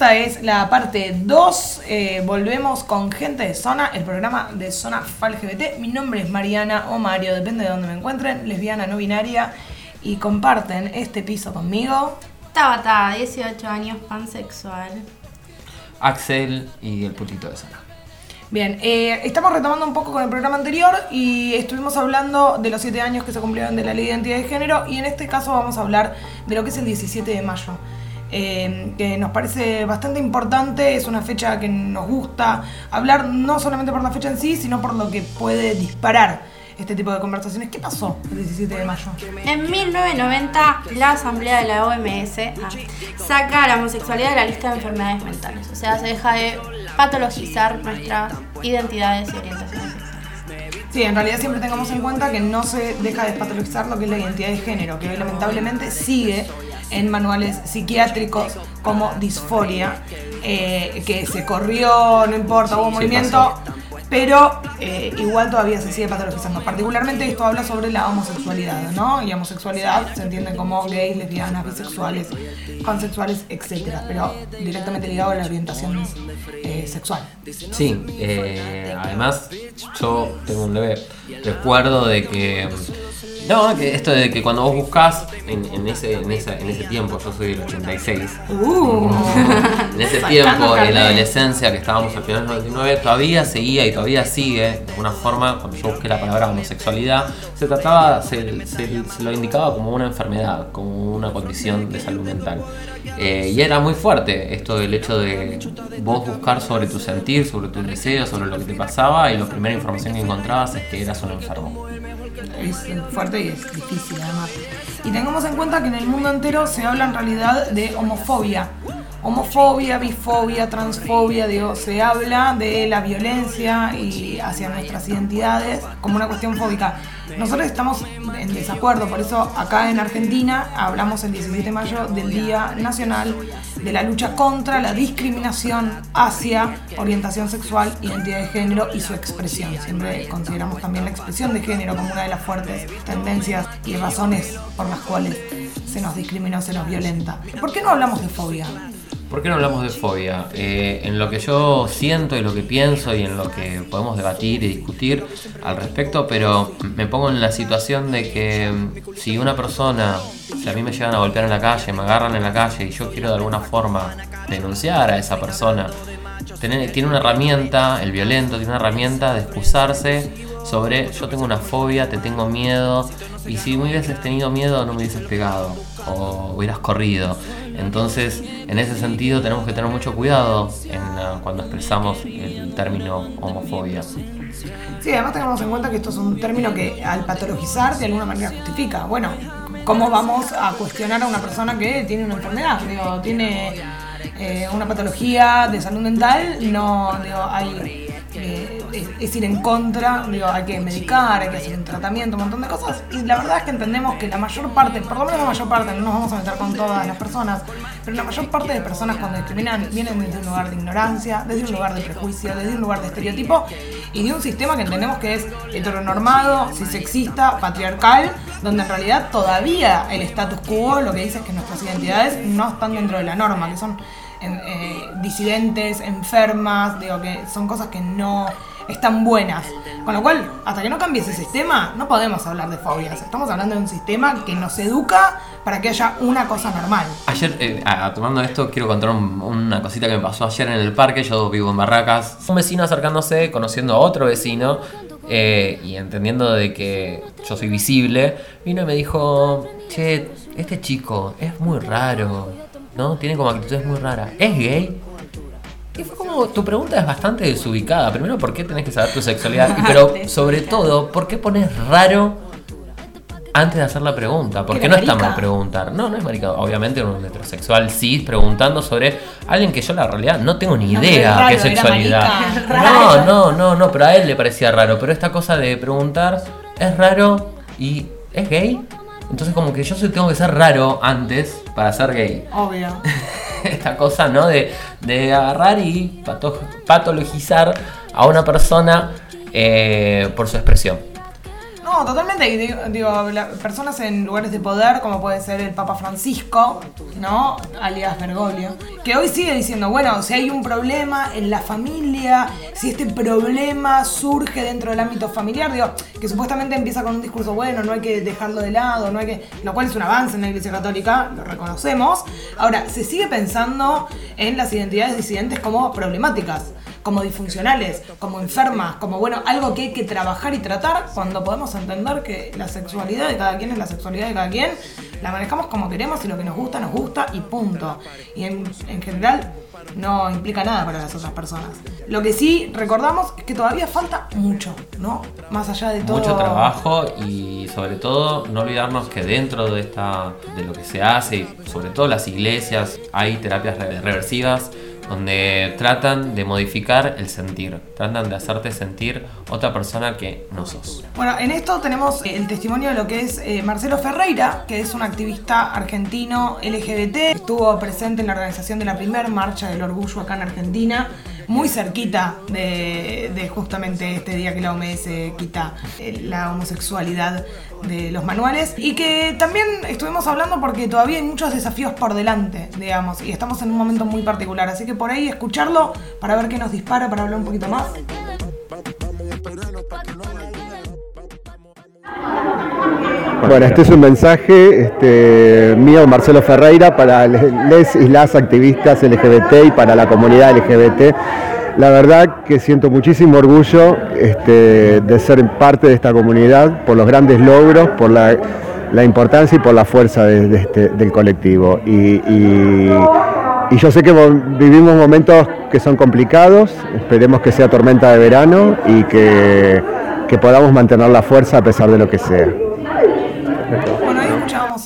Esta es la parte 2. Eh, volvemos con gente de zona, el programa de zona FalGBT. Mi nombre es Mariana o Mario, depende de donde me encuentren, lesbiana, no binaria. Y comparten este piso conmigo. Tabata, 18 años, pansexual. Axel y el putito de zona. Bien, eh, estamos retomando un poco con el programa anterior y estuvimos hablando de los 7 años que se cumplieron de la ley de identidad de género y en este caso vamos a hablar de lo que es el 17 de mayo. Eh, que nos parece bastante importante, es una fecha que nos gusta hablar no solamente por la fecha en sí, sino por lo que puede disparar este tipo de conversaciones. ¿Qué pasó el 17 de mayo? En 1990, la Asamblea de la OMS ah, saca la homosexualidad de la lista de enfermedades mentales. O sea, se deja de patologizar nuestras identidades y orientaciones. Sí, en realidad siempre tengamos en cuenta que no se deja de patologizar lo que es la identidad de género, que hoy lamentablemente sigue en manuales psiquiátricos como disforia, eh, que se corrió, no importa, hubo movimiento, pero eh, igual todavía se sigue patologizando. Particularmente esto habla sobre la homosexualidad, ¿no? Y homosexualidad se entiende como gays, lesbianas, bisexuales, pansexuales, etc. Pero directamente ligado a la orientación eh, sexual. Sí, además yo tengo un leve recuerdo de que no, que esto de que cuando vos buscas en, ese, en, ese tiempo, yo soy del 86, Uh. en ese tiempo, en la adolescencia que estábamos al final del 99, todavía seguía y todavía sigue, de alguna forma, cuando yo busqué la palabra homosexualidad, se trataba, se, se, lo indicaba como una enfermedad, como una condición de salud mental. Eh, y era muy fuerte esto del hecho de vos buscar sobre tu sentir, sobre tus deseos, sobre lo que te pasaba, y la primera información que encontrabas es que eras un enfermo es fuerte y es difícil además. Y tengamos en cuenta que en el mundo entero se habla en realidad de homofobia. Homofobia, bifobia, transfobia, digo, se habla de la violencia y hacia nuestras identidades como una cuestión fóbica. Nosotros estamos en desacuerdo, por eso acá en Argentina hablamos el 17 de mayo del Día Nacional de la lucha contra la discriminación hacia orientación sexual, identidad de género y su expresión. Siempre consideramos también la expresión de género como una de las fuertes tendencias y razones por las cuales se nos discrimina o se nos violenta. ¿Por qué no hablamos de fobia? ¿Por qué no hablamos de fobia? Eh, en lo que yo siento y lo que pienso y en lo que podemos debatir y discutir al respecto, pero me pongo en la situación de que mm, si una persona, si a mí me llegan a golpear en la calle, me agarran en la calle y yo quiero de alguna forma denunciar a esa persona, tiene una herramienta, el violento tiene una herramienta de excusarse sobre yo tengo una fobia, te tengo miedo, y si me hubieses tenido miedo no me hubieses pegado o hubieras corrido. Entonces, en ese sentido tenemos que tener mucho cuidado en, uh, cuando expresamos el término homofobia. Sí, además tengamos en cuenta que esto es un término que al patologizar de alguna manera justifica. Bueno, ¿cómo vamos a cuestionar a una persona que tiene una enfermedad? Digo, tiene eh, una patología de salud mental, no, digo, hay es, ir en contra, digo, hay que medicar, hay que hacer un tratamiento, un montón de cosas. Y la verdad es que entendemos que la mayor parte, por lo menos la mayor parte, no nos vamos a meter con todas las personas, pero la mayor parte de personas cuando discriminan vienen desde un lugar de ignorancia, desde un lugar de prejuicio, desde un lugar de estereotipo y de un sistema que entendemos que es heteronormado, cisexista, patriarcal, donde en realidad todavía el status quo lo que dice es que nuestras identidades no están dentro de la norma, que son eh, disidentes, enfermas, digo que son cosas que no están buenas. Con lo cual, hasta que no cambie ese sistema, no podemos hablar de fobias. Estamos hablando de un sistema que nos educa para que haya una cosa normal. Ayer, eh, tomando esto, quiero contar una cosita que me pasó ayer en el parque. Yo vivo en Barracas. Un vecino acercándose, conociendo a otro vecino. Eh, y entendiendo de que yo soy visible, vino y me dijo, che, este chico es muy raro, ¿no? Tiene como actitudes muy raras. ¿Es gay? Tu pregunta es bastante desubicada. Primero, ¿por qué tenés que saber tu sexualidad? Pero sobre todo, ¿por qué pones raro antes de hacer la pregunta? Porque no está mal preguntar. No, no es marica. Obviamente un heterosexual sí preguntando sobre alguien que yo la realidad no tengo ni idea qué sexualidad. No, no, no, no, pero a él le parecía raro. Pero esta cosa de preguntar es raro y es gay. Entonces como que yo tengo que ser raro antes para ser gay. Obvio. Esta cosa, ¿no? De, agarrar y patologizar a una persona eh, por su expresión. Totalmente. Y digo, personas en lugares de poder, como puede ser el Papa Francisco, ¿no? Alias Bergoglio, que hoy sigue diciendo, bueno, si hay un problema en la familia, si este problema surge dentro del ámbito familiar, digo, que supuestamente empieza con un discurso, bueno, no hay que dejarlo de lado, no hay que. Lo cual es un avance en la Iglesia Católica, lo reconocemos. Ahora, se sigue pensando en las identidades disidentes como problemáticas como disfuncionales, como enfermas, como bueno, algo que hay que trabajar y tratar cuando podemos entender que la sexualidad de cada quien es la sexualidad de cada quien, la manejamos como queremos y lo que nos gusta, nos gusta y punto. Y en, en general no implica nada para las otras personas. Lo que sí recordamos es que todavía falta mucho, ¿no? Más allá de todo. Mucho trabajo y sobre todo no olvidarnos que dentro de esta de lo que se hace, sobre todo las iglesias, hay terapias re- reversivas donde tratan de modificar el sentir, tratan de hacerte sentir otra persona que no sos. Bueno, en esto tenemos eh, el testimonio de lo que es eh, Marcelo Ferreira, que es un activista argentino LGBT. Estuvo presente en la organización de la primera marcha del orgullo acá en Argentina, muy cerquita de, justamente este día que la OMS quita eh, la homosexualidad de los manuales. Y que también estuvimos hablando porque todavía hay muchos desafíos por delante, digamos, y estamos en un momento muy particular. Así que por ahí escucharlo para ver qué nos dispara, para hablar un poquito más. Bueno, este es un mensaje este, mío, Marcelo Ferreira, para les y las activistas LGBT y para la comunidad LGBT. La verdad que siento muchísimo orgullo este, de ser parte de esta comunidad por los grandes logros, por la, la importancia y por la fuerza de- de este- del colectivo. Y, y- y yo sé que mo- vivimos momentos que son complicados, esperemos que sea tormenta de verano y que, que podamos mantener la fuerza a pesar de lo que sea.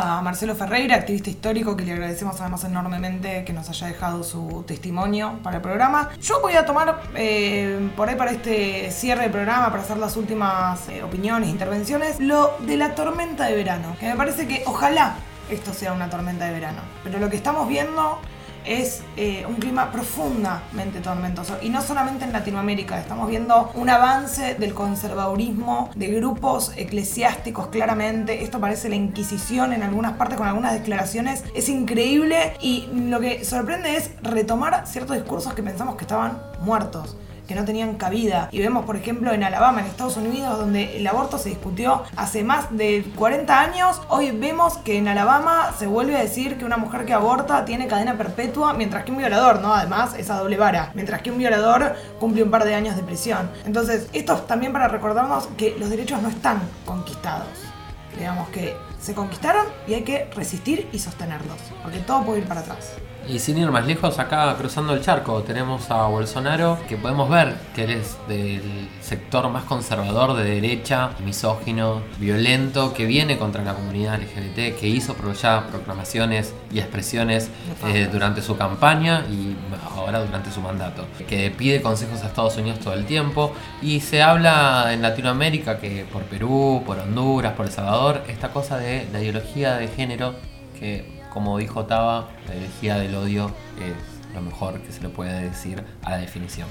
A Marcelo Ferreira, activista histórico, que le agradecemos además enormemente que nos haya dejado su testimonio para el programa. Yo voy a tomar eh, por ahí para este cierre del programa, para hacer las últimas eh, opiniones, intervenciones, lo de la tormenta de verano, que me parece que ojalá esto sea una tormenta de verano. Pero lo que estamos viendo es eh, un clima profundamente tormentoso. Y no solamente en Latinoamérica, estamos viendo un avance del conservadurismo, de grupos eclesiásticos claramente. Esto parece la Inquisición en algunas partes con algunas declaraciones. Es increíble y lo que sorprende es retomar ciertos discursos que pensamos que estaban muertos que no tenían cabida. Y vemos, por ejemplo, en Alabama, en Estados Unidos, donde el aborto se discutió hace más de 40 años, hoy vemos que en Alabama se vuelve a decir que una mujer que aborta tiene cadena perpetua, mientras que un violador, ¿no? Además, esa doble vara, mientras que un violador cumple un par de años de prisión. Entonces, esto es también para recordarnos que los derechos no están conquistados. Digamos que se conquistaron y hay que resistir y sostenerlos, porque todo puede ir para atrás. Y sin ir más lejos, acá cruzando el charco tenemos a Bolsonaro, que podemos ver que él es del sector más conservador de derecha, misógino, violento, que viene contra la comunidad LGBT, que hizo ya proclamaciones y expresiones eh, durante su campaña y ahora durante su mandato, que pide consejos a Estados Unidos todo el tiempo. Y se habla en Latinoamérica que por Perú, por Honduras, por El Salvador, esta cosa de la ideología de género que como dijo Taba, la energía del odio es lo mejor que se le puede decir a la definición.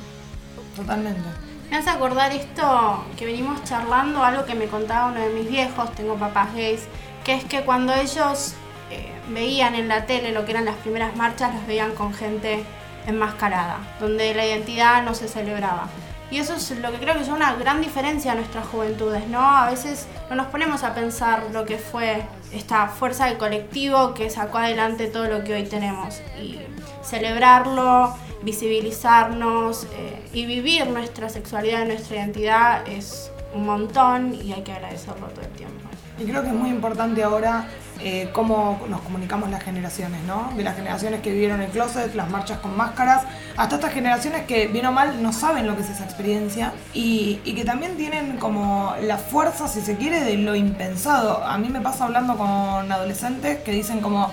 Totalmente. Me hace acordar esto que venimos charlando, algo que me contaba uno de mis viejos, tengo papás gays, que es que cuando ellos eh, veían en la tele lo que eran las primeras marchas, las veían con gente enmascarada, donde la identidad no se celebraba. Y eso es lo que creo que es una gran diferencia a nuestras juventudes, ¿no? A veces no nos ponemos a pensar lo que fue esta fuerza del colectivo que sacó adelante todo lo que hoy tenemos. Y celebrarlo, visibilizarnos eh, y vivir nuestra sexualidad y nuestra identidad es un montón y hay que agradecerlo todo el tiempo. Y creo que es muy importante ahora eh, cómo nos comunicamos las generaciones, ¿no? De las generaciones que vivieron el closet, las marchas con máscaras, hasta estas generaciones que, bien o mal, no saben lo que es esa experiencia y, y que también tienen como la fuerza, si se quiere, de lo impensado. A mí me pasa hablando con adolescentes que dicen como,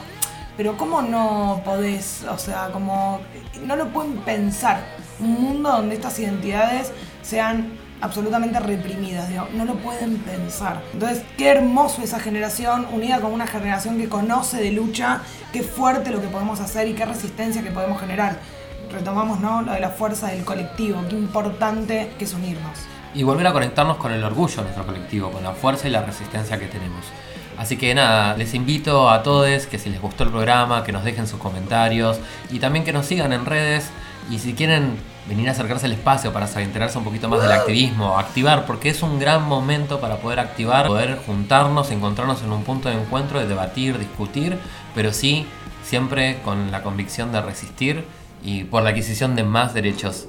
pero ¿cómo no podés, o sea, como, no lo pueden pensar? Un mundo donde estas identidades sean absolutamente reprimidas, digo, no lo pueden pensar. Entonces, qué hermoso esa generación unida con una generación que conoce de lucha, qué fuerte lo que podemos hacer y qué resistencia que podemos generar. Retomamos, ¿no? Lo de la fuerza del colectivo, qué importante que es unirnos. y volver a conectarnos con el orgullo de nuestro colectivo, con la fuerza y la resistencia que tenemos. Así que nada, les invito a todos que si les gustó el programa, que nos dejen sus comentarios y también que nos sigan en redes y si quieren venir a acercarse al espacio para enterarse un poquito más del activismo, activar, porque es un gran momento para poder activar, poder juntarnos, encontrarnos en un punto de encuentro, de debatir, discutir, pero sí siempre con la convicción de resistir y por la adquisición de más derechos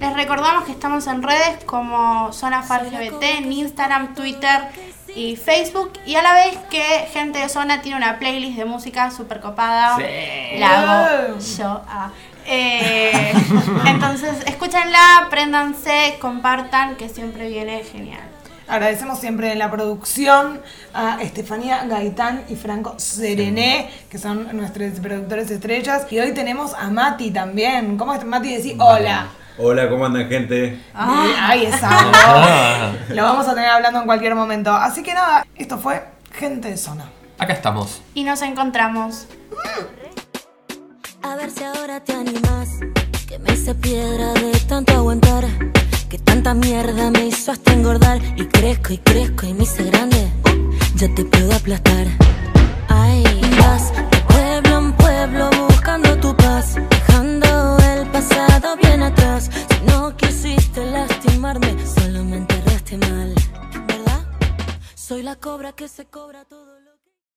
les recordamos que estamos en redes como Zona FarGBT, en Instagram, Twitter y Facebook. Y a la vez que Gente de Zona tiene una playlist de música súper copada. La hago yo. Ah. Eh, entonces, escúchenla, préndanse, compartan, que siempre viene genial. Agradecemos siempre en la producción a Estefanía Gaitán y Franco Serené, que son nuestros productores estrellas. Y hoy tenemos a Mati también. ¿Cómo es Mati? Decir hola. Hola, ¿cómo andan, gente? Ah, ahí está. Lo vamos a tener hablando en cualquier momento. Así que nada, esto fue Gente de Zona. Acá estamos. Y nos encontramos. A ver si ahora te animas. Que me hice piedra de tanto aguantar. Que tanta mierda me hizo hasta engordar. Y crezco y crezco y me hice grande. Ya te puedo aplastar. Ay, vas de pueblo en pueblo buscando tu paz. Dejando el pasado bien atrás. Si no quisiste lastimarme, solo me enterraste mal, ¿verdad? Soy la cobra que se cobra todo.